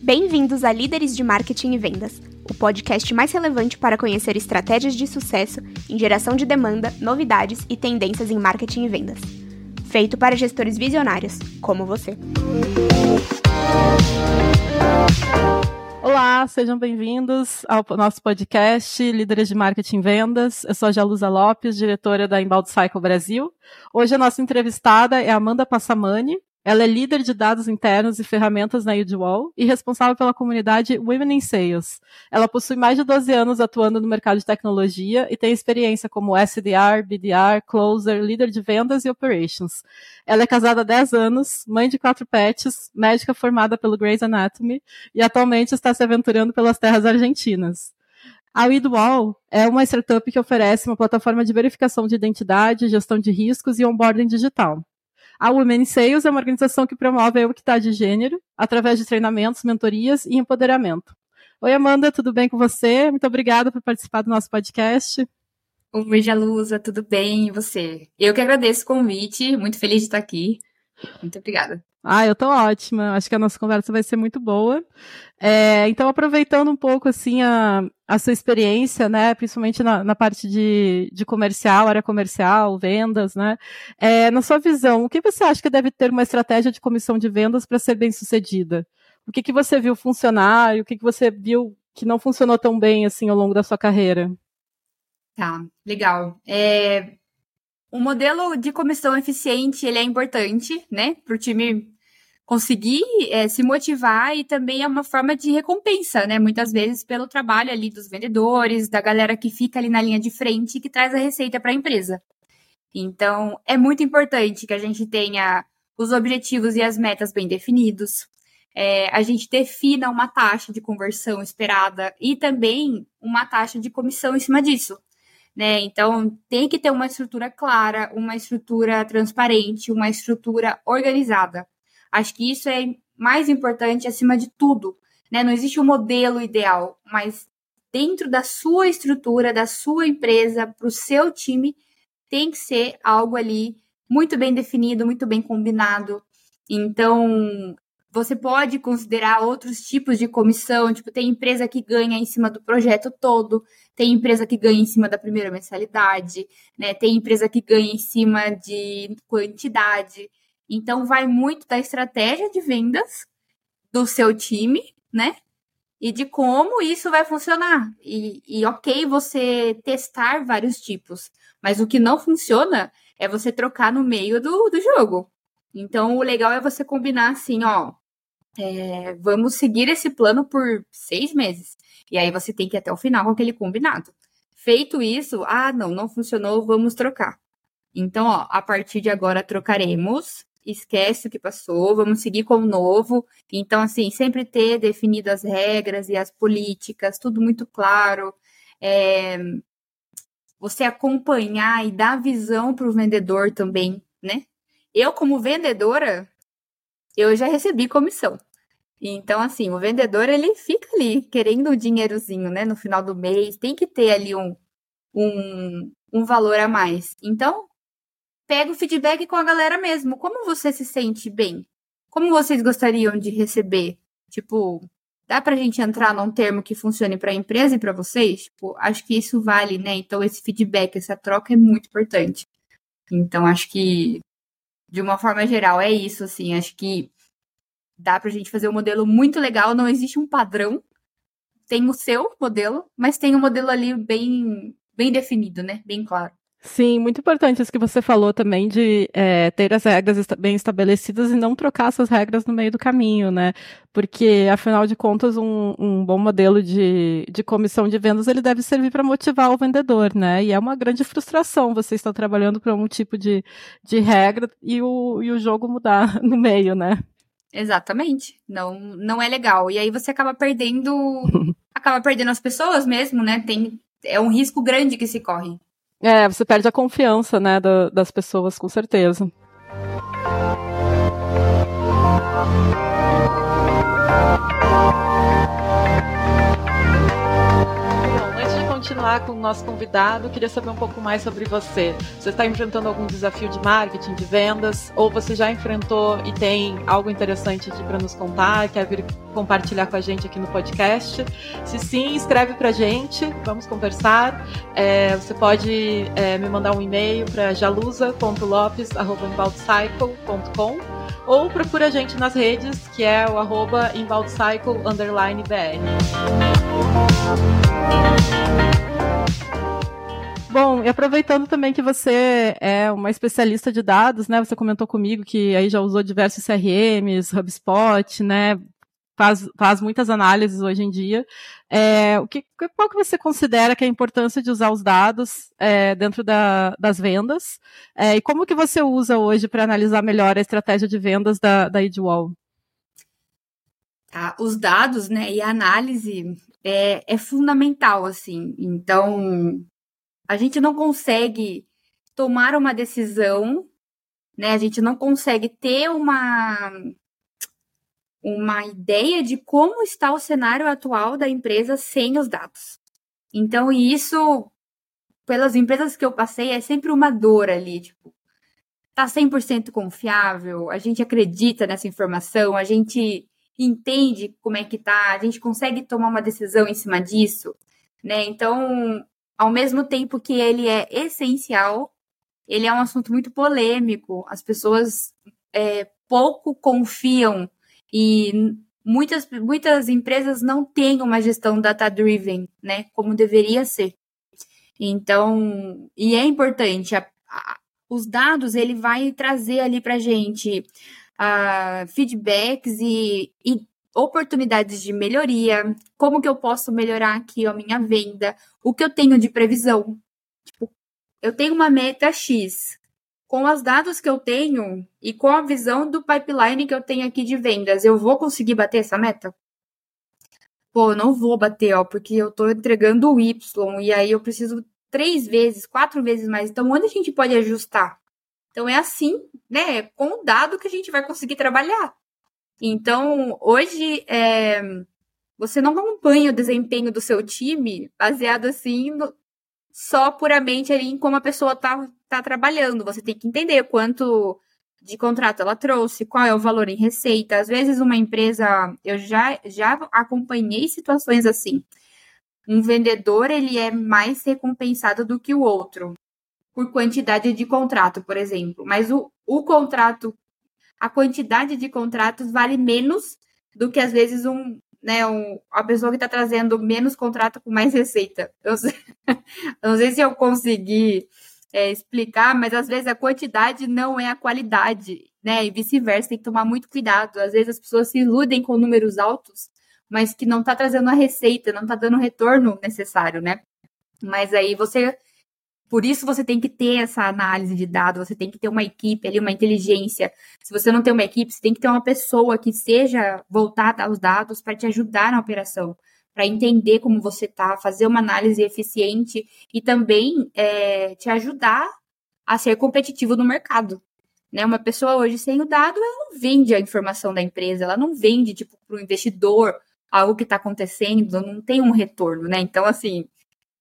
Bem-vindos a Líderes de Marketing e Vendas, o podcast mais relevante para conhecer estratégias de sucesso em geração de demanda, novidades e tendências em marketing e vendas. Feito para gestores visionários, como você. Olá, sejam bem-vindos ao nosso podcast Líderes de Marketing e Vendas. Eu sou a Jalusa Lopes, diretora da Inbound Cycle Brasil. Hoje a nossa entrevistada é Amanda Passamani, ela é líder de dados internos e ferramentas na Udwall e responsável pela comunidade Women in Sales. Ela possui mais de 12 anos atuando no mercado de tecnologia e tem experiência como SDR, BDR, Closer, líder de vendas e operations. Ela é casada há 10 anos, mãe de quatro pets, médica formada pelo Grey's Anatomy e atualmente está se aventurando pelas terras argentinas. A Widwall é uma startup que oferece uma plataforma de verificação de identidade, gestão de riscos e onboarding digital. A Women in Sales é uma organização que promove a equidade de gênero através de treinamentos, mentorias e empoderamento. Oi, Amanda, tudo bem com você? Muito obrigada por participar do nosso podcast. Oi, Jalusa, tudo bem? E você? Eu que agradeço o convite, muito feliz de estar aqui. Muito obrigada. Ah, eu tô ótima. Acho que a nossa conversa vai ser muito boa. É, então, aproveitando um pouco assim a, a sua experiência, né, principalmente na, na parte de, de comercial, área comercial, vendas, né, é, na sua visão, o que você acha que deve ter uma estratégia de comissão de vendas para ser bem sucedida? O que, que você viu funcionar e o que, que você viu que não funcionou tão bem assim ao longo da sua carreira? Tá, legal. É, o modelo de comissão eficiente, ele é importante, né, para o time conseguir é, se motivar e também é uma forma de recompensa, né, muitas vezes pelo trabalho ali dos vendedores, da galera que fica ali na linha de frente e que traz a receita para a empresa. Então, é muito importante que a gente tenha os objetivos e as metas bem definidos, é, a gente defina uma taxa de conversão esperada e também uma taxa de comissão em cima disso né? Então, tem que ter uma estrutura clara, uma estrutura transparente, uma estrutura organizada. Acho que isso é mais importante acima de tudo, né? Não existe um modelo ideal, mas dentro da sua estrutura, da sua empresa, para o seu time, tem que ser algo ali muito bem definido, muito bem combinado. Então, você pode considerar outros tipos de comissão, tipo, tem empresa que ganha em cima do projeto todo, tem empresa que ganha em cima da primeira mensalidade, né? Tem empresa que ganha em cima de quantidade. Então vai muito da estratégia de vendas do seu time, né? E de como isso vai funcionar. E, e ok você testar vários tipos, mas o que não funciona é você trocar no meio do, do jogo. Então, o legal é você combinar assim, ó. É, vamos seguir esse plano por seis meses. E aí você tem que ir até o final com aquele combinado. Feito isso, ah, não, não funcionou, vamos trocar. Então, ó, a partir de agora trocaremos. Esquece o que passou, vamos seguir com o novo. Então, assim, sempre ter definido as regras e as políticas, tudo muito claro. É, você acompanhar e dar visão para o vendedor também, né? Eu, como vendedora, eu já recebi comissão. Então, assim, o vendedor, ele fica ali querendo o dinheirozinho, né? No final do mês, tem que ter ali um, um, um valor a mais. Então, pega o feedback com a galera mesmo. Como você se sente bem? Como vocês gostariam de receber? Tipo, dá pra gente entrar num termo que funcione para a empresa e para vocês? Tipo, acho que isso vale, né? Então, esse feedback, essa troca é muito importante. Então, acho que de uma forma geral, é isso, assim. Acho que dá pra gente fazer um modelo muito legal, não existe um padrão. Tem o seu modelo, mas tem um modelo ali bem, bem definido, né? Bem claro. Sim, muito importante isso que você falou também de é, ter as regras bem estabelecidas e não trocar essas regras no meio do caminho, né? Porque, afinal de contas, um, um bom modelo de, de comissão de vendas ele deve servir para motivar o vendedor, né? E é uma grande frustração você estar trabalhando para um tipo de, de regra e o, e o jogo mudar no meio, né? Exatamente. Não, não é legal. E aí você acaba perdendo. acaba perdendo as pessoas mesmo, né? Tem, é um risco grande que se corre. É, você perde a confiança, né, da, das pessoas, com certeza. Falar com o nosso convidado, queria saber um pouco mais sobre você. Você está enfrentando algum desafio de marketing, de vendas, ou você já enfrentou e tem algo interessante para nos contar, quer vir compartilhar com a gente aqui no podcast? Se sim, escreve para a gente, vamos conversar. É, você pode é, me mandar um e-mail para jalusa.lopes.com ou procura a gente nas redes, que é o arroba BR. Bom, e aproveitando também que você é uma especialista de dados, né? Você comentou comigo que aí já usou diversos CRMs, HubSpot, né? Faz, faz muitas análises hoje em dia. É, o que, qual que você considera que é a importância de usar os dados é, dentro da, das vendas? É, e como que você usa hoje para analisar melhor a estratégia de vendas da, da Edwall? Tá, os dados, né, e a análise é, é fundamental, assim. Então, a gente não consegue tomar uma decisão, né? A gente não consegue ter uma uma ideia de como está o cenário atual da empresa sem os dados. Então, isso pelas empresas que eu passei é sempre uma dor ali, tipo, tá 100% confiável, a gente acredita nessa informação, a gente entende como é que tá, a gente consegue tomar uma decisão em cima disso, né? Então, ao mesmo tempo que ele é essencial, ele é um assunto muito polêmico. As pessoas é, pouco confiam e muitas, muitas empresas não têm uma gestão data-driven, né? Como deveria ser. Então, e é importante, a, a, os dados ele vai trazer ali para gente uh, feedbacks e, e oportunidades de melhoria, como que eu posso melhorar aqui a minha venda, o que eu tenho de previsão. Tipo, eu tenho uma meta X. Com os dados que eu tenho e com a visão do pipeline que eu tenho aqui de vendas, eu vou conseguir bater essa meta? Pô, não vou bater, ó, porque eu tô entregando o Y e aí eu preciso três vezes, quatro vezes mais. Então, onde a gente pode ajustar? Então, é assim, né? Com o dado que a gente vai conseguir trabalhar. Então, hoje, é, você não acompanha o desempenho do seu time baseado assim no, só puramente ali em como a pessoa tá, tá trabalhando. Você tem que entender quanto de contrato ela trouxe, qual é o valor em receita. Às vezes, uma empresa, eu já, já acompanhei situações assim. Um vendedor, ele é mais recompensado do que o outro, por quantidade de contrato, por exemplo. Mas o, o contrato a quantidade de contratos vale menos do que às vezes um, né, um, a pessoa que está trazendo menos contrato com mais receita. Eu, não sei se eu consegui é, explicar, mas às vezes a quantidade não é a qualidade, né? E vice-versa, tem que tomar muito cuidado. Às vezes as pessoas se iludem com números altos, mas que não está trazendo a receita, não está dando o retorno necessário, né? Mas aí você por isso você tem que ter essa análise de dados, você tem que ter uma equipe ali, uma inteligência. Se você não tem uma equipe, você tem que ter uma pessoa que seja voltada aos dados para te ajudar na operação, para entender como você está, fazer uma análise eficiente e também é, te ajudar a ser competitivo no mercado. Né? Uma pessoa hoje sem o dado, ela não vende a informação da empresa, ela não vende tipo, para o investidor algo que está acontecendo, não tem um retorno, né? Então, assim,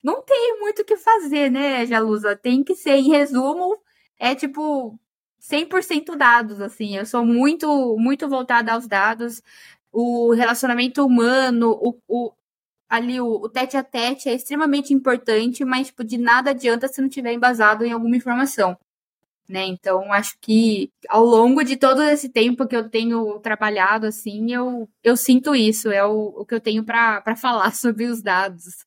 não tem muito o que fazer, né, Jalusa? Tem que ser, em resumo, é tipo 100% dados, assim. Eu sou muito, muito voltada aos dados. O relacionamento humano, o, o ali o, o, tete a tete é extremamente importante, mas tipo, de nada adianta se não tiver embasado em alguma informação. Né? Então, acho que ao longo de todo esse tempo que eu tenho trabalhado, assim, eu, eu sinto isso, é o, o que eu tenho para falar sobre os dados.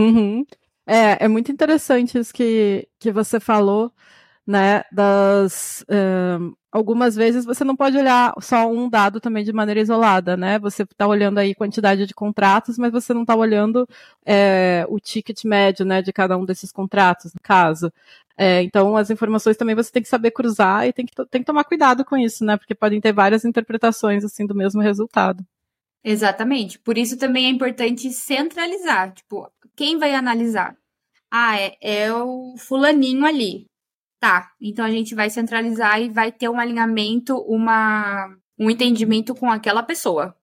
Uhum. É, é muito interessante isso que, que você falou, né? Das. Um, algumas vezes você não pode olhar só um dado também de maneira isolada, né? Você está olhando aí quantidade de contratos, mas você não está olhando é, o ticket médio, né, de cada um desses contratos, no caso. É, então, as informações também você tem que saber cruzar e tem que, tem que tomar cuidado com isso, né? Porque podem ter várias interpretações assim do mesmo resultado. Exatamente. Por isso também é importante centralizar. Tipo, quem vai analisar? Ah, é, é o fulaninho ali. Tá. Então a gente vai centralizar e vai ter um alinhamento, uma, um entendimento com aquela pessoa.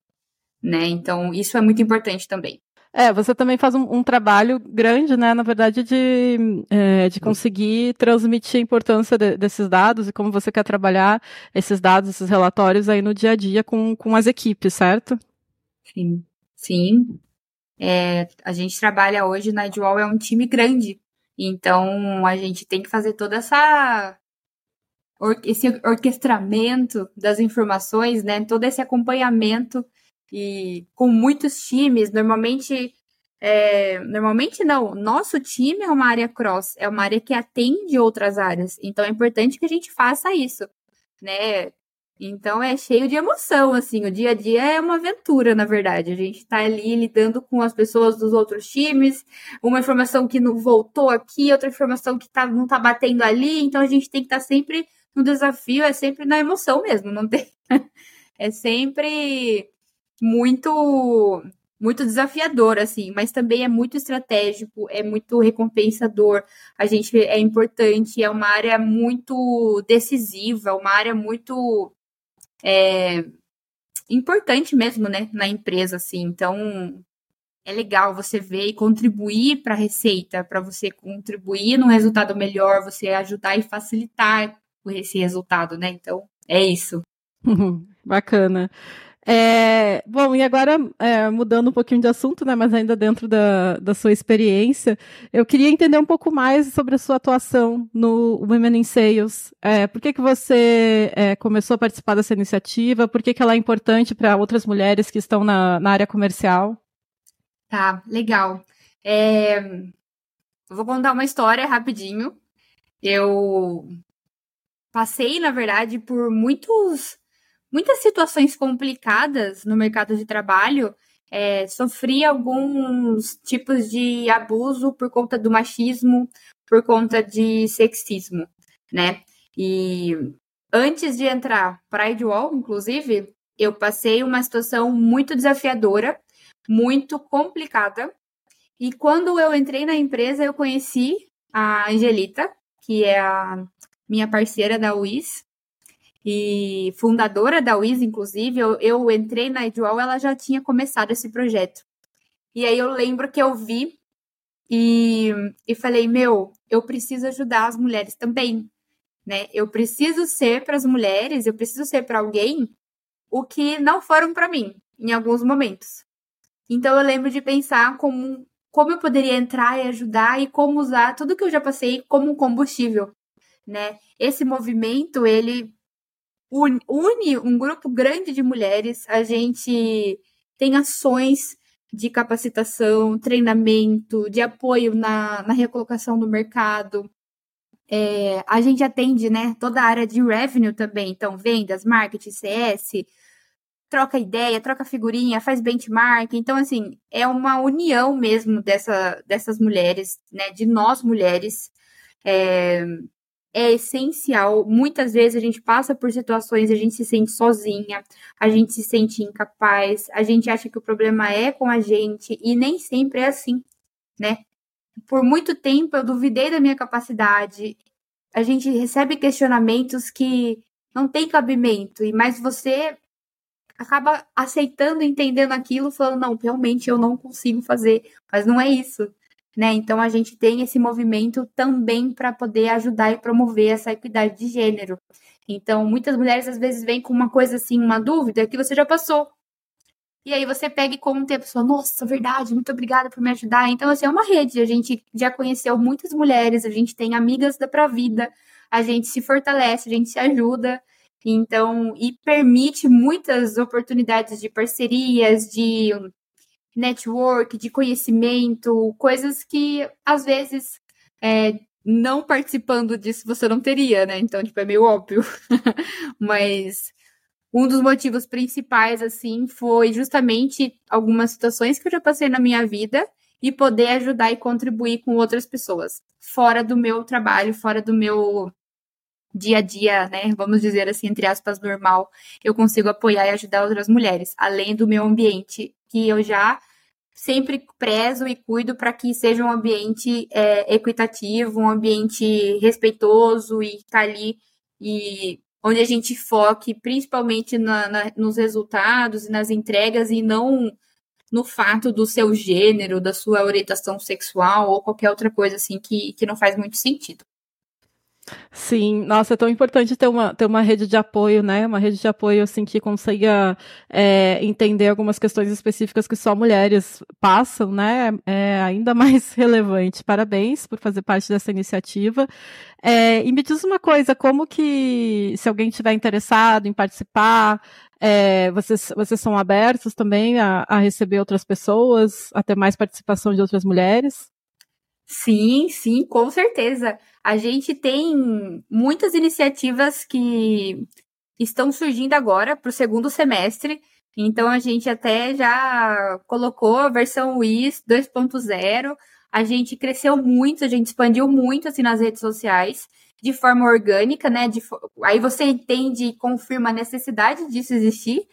Né? Então, isso é muito importante também. É, você também faz um, um trabalho grande, né, na verdade, de, é, de conseguir transmitir a importância de, desses dados e como você quer trabalhar esses dados, esses relatórios aí no dia a dia com, com as equipes, certo? Sim, sim. É, a gente trabalha hoje na Edwall, é um time grande, então a gente tem que fazer toda essa esse orquestramento das informações, né? Todo esse acompanhamento e com muitos times, normalmente é, normalmente não, nosso time é uma área cross, é uma área que atende outras áreas, então é importante que a gente faça isso, né? Então é cheio de emoção, assim, o dia a dia é uma aventura, na verdade. A gente está ali lidando com as pessoas dos outros times, uma informação que não voltou aqui, outra informação que tá, não está batendo ali, então a gente tem que estar tá sempre no desafio, é sempre na emoção mesmo, não tem. é sempre muito muito desafiador assim, mas também é muito estratégico, é muito recompensador. A gente é importante, é uma área muito decisiva, uma área muito é, importante mesmo, né, na empresa assim. Então, é legal você ver e contribuir para a receita, para você contribuir num resultado melhor, você ajudar e facilitar esse resultado, né? Então, é isso. Bacana. É, bom, e agora, é, mudando um pouquinho de assunto, né, mas ainda dentro da, da sua experiência, eu queria entender um pouco mais sobre a sua atuação no Women in Sales. É, por que, que você é, começou a participar dessa iniciativa? Por que, que ela é importante para outras mulheres que estão na, na área comercial? Tá, legal. É, vou contar uma história rapidinho. Eu passei, na verdade, por muitos muitas situações complicadas no mercado de trabalho, é, sofri alguns tipos de abuso por conta do machismo, por conta de sexismo, né? E antes de entrar para Idwall, inclusive, eu passei uma situação muito desafiadora, muito complicada. E quando eu entrei na empresa, eu conheci a Angelita, que é a minha parceira da UIS, e fundadora da WIS, inclusive, eu, eu entrei na Edual, ela já tinha começado esse projeto. E aí eu lembro que eu vi e, e falei, meu, eu preciso ajudar as mulheres também, né? Eu preciso ser para as mulheres, eu preciso ser para alguém o que não foram para mim em alguns momentos. Então eu lembro de pensar como como eu poderia entrar e ajudar e como usar tudo que eu já passei como combustível, né? Esse movimento ele une um grupo grande de mulheres, a gente tem ações de capacitação, treinamento, de apoio na, na recolocação no mercado. É, a gente atende né, toda a área de revenue também, então vendas, marketing, CS, troca ideia, troca figurinha, faz benchmark. Então, assim, é uma união mesmo dessa, dessas mulheres, né, de nós mulheres, é, é essencial. Muitas vezes a gente passa por situações, a gente se sente sozinha, a gente se sente incapaz, a gente acha que o problema é com a gente e nem sempre é assim, né? Por muito tempo eu duvidei da minha capacidade. A gente recebe questionamentos que não tem cabimento, e mas você acaba aceitando, entendendo aquilo, falando, não, realmente eu não consigo fazer, mas não é isso né? Então a gente tem esse movimento também para poder ajudar e promover essa equidade de gênero. Então, muitas mulheres às vezes vêm com uma coisa assim, uma dúvida que você já passou. E aí você pega e conta e a pessoa, nossa, verdade, muito obrigada por me ajudar. Então, assim, é uma rede. A gente já conheceu muitas mulheres, a gente tem amigas da pra vida, a gente se fortalece, a gente se ajuda. Então, e permite muitas oportunidades de parcerias, de network, de conhecimento, coisas que às vezes é, não participando disso você não teria, né? Então, tipo, é meio óbvio. Mas um dos motivos principais, assim, foi justamente algumas situações que eu já passei na minha vida e poder ajudar e contribuir com outras pessoas, fora do meu trabalho, fora do meu dia a dia, né? Vamos dizer assim, entre aspas, normal, eu consigo apoiar e ajudar outras mulheres, além do meu ambiente que eu já sempre prezo e cuido para que seja um ambiente é, equitativo, um ambiente respeitoso e tá ali e onde a gente foque principalmente na, na, nos resultados e nas entregas e não no fato do seu gênero, da sua orientação sexual ou qualquer outra coisa assim que, que não faz muito sentido. Sim, nossa, é tão importante ter uma, ter uma rede de apoio, né? Uma rede de apoio, assim, que consiga é, entender algumas questões específicas que só mulheres passam, né? É ainda mais relevante. Parabéns por fazer parte dessa iniciativa. É, e me diz uma coisa, como que, se alguém estiver interessado em participar, é, vocês, vocês são abertos também a, a receber outras pessoas, a ter mais participação de outras mulheres? Sim, sim, com certeza. A gente tem muitas iniciativas que estão surgindo agora para o segundo semestre. Então a gente até já colocou a versão WIS 2.0. A gente cresceu muito, a gente expandiu muito assim nas redes sociais de forma orgânica, né? De, aí você entende e confirma a necessidade disso existir,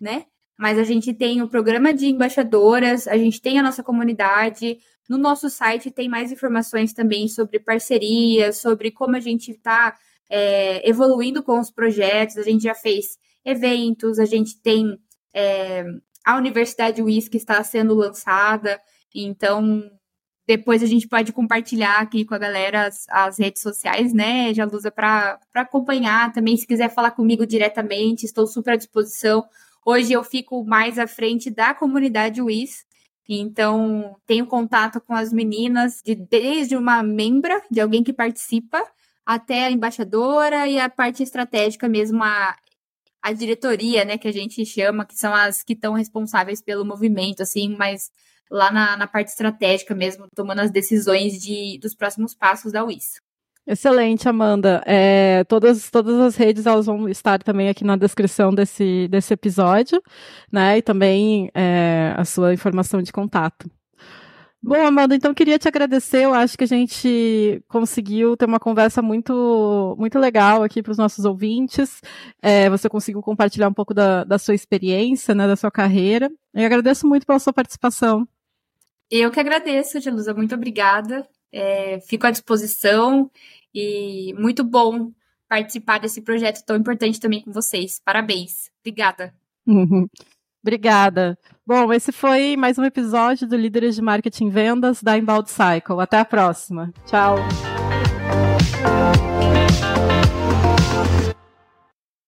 né? Mas a gente tem o programa de embaixadoras, a gente tem a nossa comunidade, no nosso site tem mais informações também sobre parcerias, sobre como a gente está é, evoluindo com os projetos. A gente já fez eventos, a gente tem é, a Universidade WIS que está sendo lançada. Então, depois a gente pode compartilhar aqui com a galera as, as redes sociais, né, Jalusa, para acompanhar também. Se quiser falar comigo diretamente, estou super à disposição. Hoje eu fico mais à frente da comunidade WIS, então, tenho contato com as meninas, de, desde uma membra, de alguém que participa, até a embaixadora e a parte estratégica mesmo, a, a diretoria, né, que a gente chama, que são as que estão responsáveis pelo movimento, assim, mas lá na, na parte estratégica mesmo, tomando as decisões de, dos próximos passos da UIS. Excelente, Amanda. É, todas, todas as redes elas vão estar também aqui na descrição desse, desse episódio, né? E também é, a sua informação de contato. Bom, Amanda, então queria te agradecer. Eu acho que a gente conseguiu ter uma conversa muito, muito legal aqui para os nossos ouvintes. É, você conseguiu compartilhar um pouco da, da sua experiência, né, da sua carreira. Eu agradeço muito pela sua participação. Eu que agradeço, Jelusa. Muito obrigada. É, fico à disposição. E muito bom participar desse projeto tão importante também com vocês. Parabéns. Obrigada. Uhum. Obrigada. Bom, esse foi mais um episódio do Líderes de Marketing Vendas da Inbound Cycle. Até a próxima. Tchau.